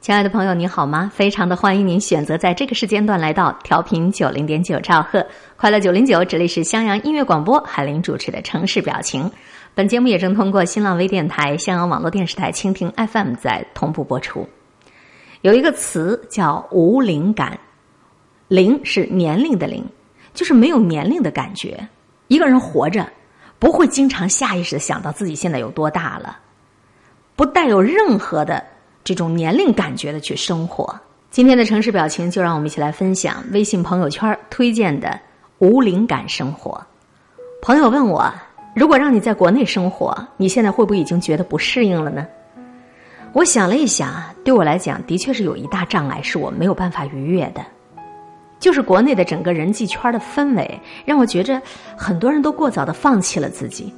亲爱的朋友，你好吗？非常的欢迎您选择在这个时间段来到调频九零点九兆赫快乐九零九，这里是襄阳音乐广播，海林主持的城市表情。本节目也正通过新浪微电台、襄阳网络电视台蜻蜓 FM 在同步播出。有一个词叫无灵感，灵是年龄的灵，就是没有年龄的感觉。一个人活着不会经常下意识的想到自己现在有多大了，不带有任何的。这种年龄感觉的去生活。今天的城市表情，就让我们一起来分享微信朋友圈推荐的无灵感生活。朋友问我，如果让你在国内生活，你现在会不会已经觉得不适应了呢？我想了一想，对我来讲，的确是有一大障碍是我没有办法逾越的，就是国内的整个人际圈的氛围，让我觉着很多人都过早的放弃了自己，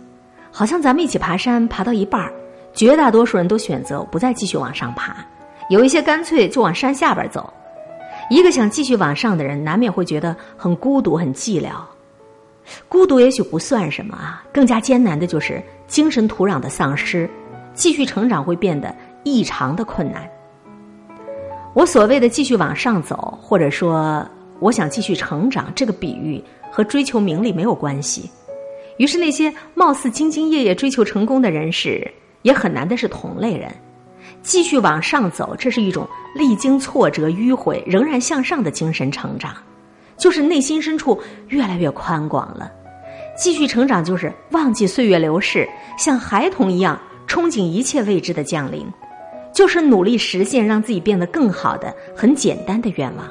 好像咱们一起爬山，爬到一半儿。绝大多数人都选择不再继续往上爬，有一些干脆就往山下边走。一个想继续往上的人，难免会觉得很孤独、很寂寥。孤独也许不算什么啊，更加艰难的就是精神土壤的丧失，继续成长会变得异常的困难。我所谓的继续往上走，或者说我想继续成长，这个比喻和追求名利没有关系。于是那些貌似兢兢业业追求成功的人士。也很难的是同类人，继续往上走，这是一种历经挫折迂回仍然向上的精神成长，就是内心深处越来越宽广了。继续成长就是忘记岁月流逝，像孩童一样憧憬一切未知的降临，就是努力实现让自己变得更好的很简单的愿望。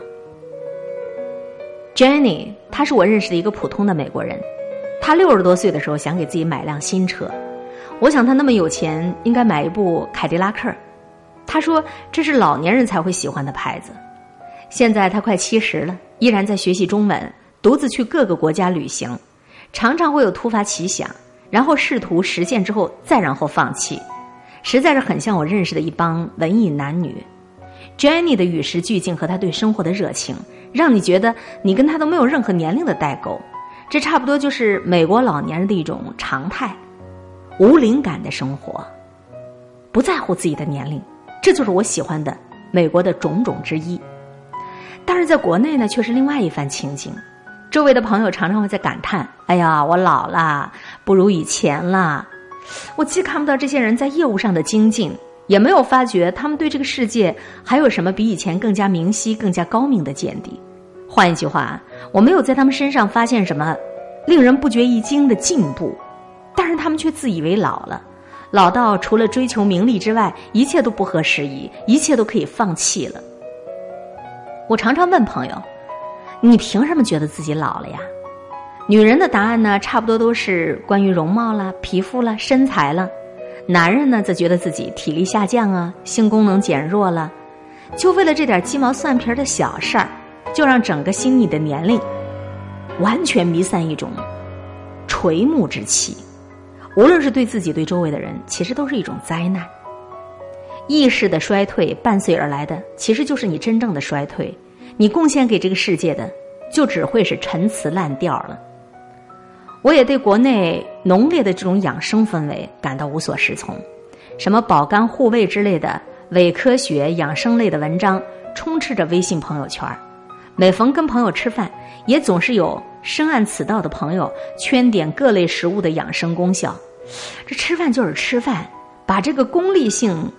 Jenny，她是我认识的一个普通的美国人，她六十多岁的时候想给自己买辆新车。我想他那么有钱，应该买一部凯迪拉克。他说这是老年人才会喜欢的牌子。现在他快七十了，依然在学习中文，独自去各个国家旅行，常常会有突发奇想，然后试图实现之后再然后放弃，实在是很像我认识的一帮文艺男女。Jenny 的与时俱进和他对生活的热情，让你觉得你跟他都没有任何年龄的代沟。这差不多就是美国老年人的一种常态。无灵感的生活，不在乎自己的年龄，这就是我喜欢的美国的种种之一。但是在国内呢，却是另外一番情景。周围的朋友常常会在感叹：“哎呀，我老了，不如以前了。”我既看不到这些人在业务上的精进，也没有发觉他们对这个世界还有什么比以前更加明晰、更加高明的见地。换一句话，我没有在他们身上发现什么令人不觉一惊的进步。但是他们却自以为老了，老到除了追求名利之外，一切都不合时宜，一切都可以放弃了。我常常问朋友：“你凭什么觉得自己老了呀？”女人的答案呢，差不多都是关于容貌啦、皮肤啦、身材了；男人呢，则觉得自己体力下降啊，性功能减弱了。就为了这点鸡毛蒜皮的小事儿，就让整个心里的年龄完全弥散一种垂暮之气。无论是对自己对周围的人，其实都是一种灾难。意识的衰退伴随而来的，其实就是你真正的衰退。你贡献给这个世界的，就只会是陈词滥调了。我也对国内浓烈的这种养生氛围感到无所适从，什么保肝护胃之类的伪科学养生类的文章充斥着微信朋友圈每逢跟朋友吃饭，也总是有。深谙此道的朋友圈点各类食物的养生功效，这吃饭就是吃饭，把这个功利性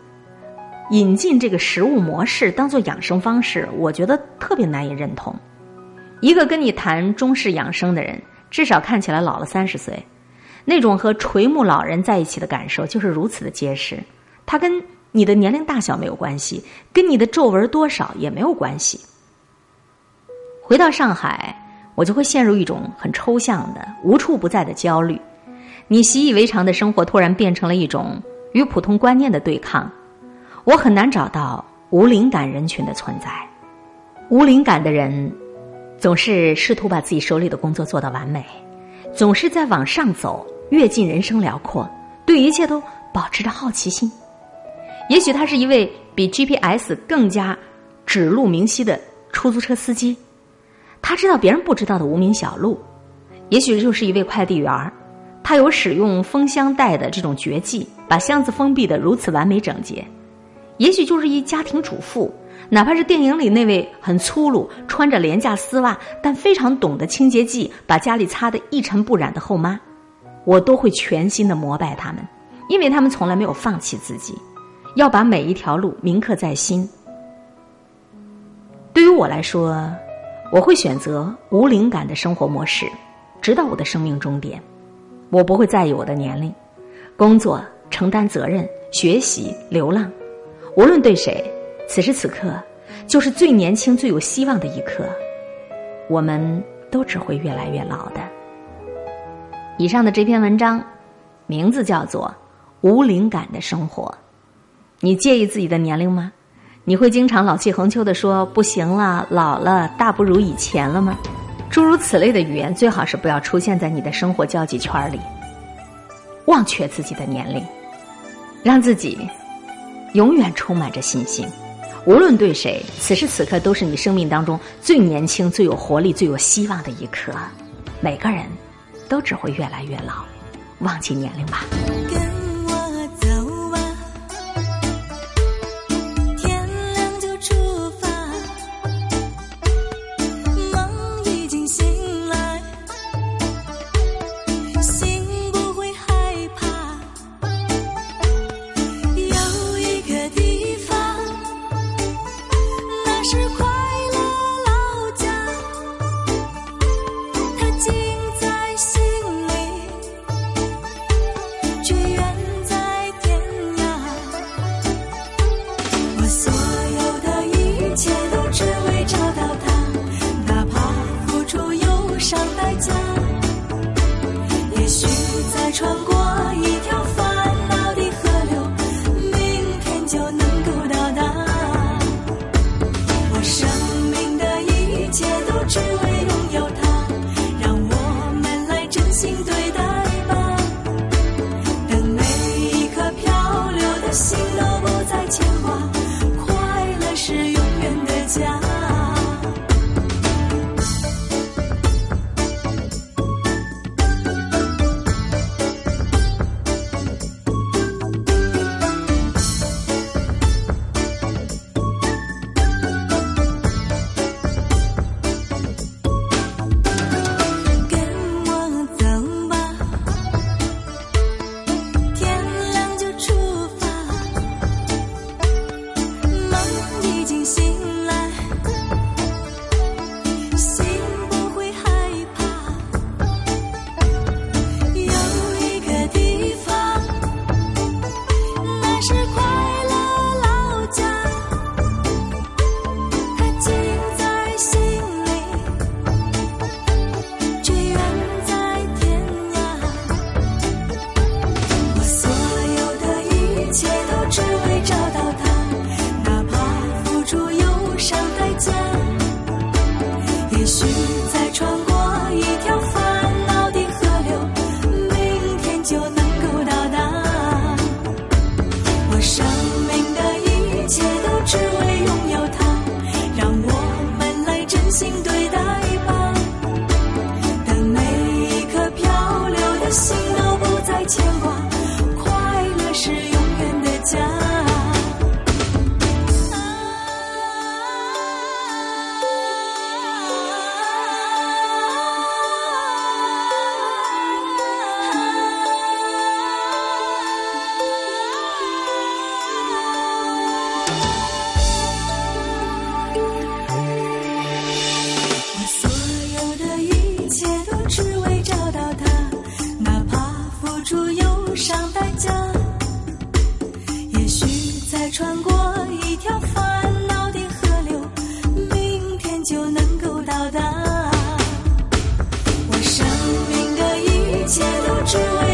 引进这个食物模式当做养生方式，我觉得特别难以认同。一个跟你谈中式养生的人，至少看起来老了三十岁，那种和垂暮老人在一起的感受就是如此的结实。它跟你的年龄大小没有关系，跟你的皱纹多少也没有关系。回到上海。我就会陷入一种很抽象的、无处不在的焦虑。你习以为常的生活突然变成了一种与普通观念的对抗。我很难找到无灵感人群的存在。无灵感的人总是试图把自己手里的工作做到完美，总是在往上走，跃进人生辽阔，对一切都保持着好奇心。也许他是一位比 GPS 更加指路明晰的出租车司机。他知道别人不知道的无名小路，也许就是一位快递员儿，他有使用封箱袋的这种绝技，把箱子封闭的如此完美整洁；也许就是一家庭主妇，哪怕是电影里那位很粗鲁、穿着廉价丝袜但非常懂得清洁剂，把家里擦得一尘不染的后妈，我都会全心的膜拜他们，因为他们从来没有放弃自己，要把每一条路铭刻在心。对于我来说，我会选择无灵感的生活模式，直到我的生命终点。我不会在意我的年龄，工作、承担责任、学习、流浪，无论对谁，此时此刻就是最年轻、最有希望的一刻。我们都只会越来越老的。以上的这篇文章，名字叫做《无灵感的生活》。你介意自己的年龄吗？你会经常老气横秋的说“不行了，老了，大不如以前了”吗？诸如此类的语言，最好是不要出现在你的生活交际圈里。忘却自己的年龄，让自己永远充满着信心。无论对谁，此时此刻都是你生命当中最年轻、最有活力、最有希望的一刻。每个人都只会越来越老，忘记年龄吧。生命的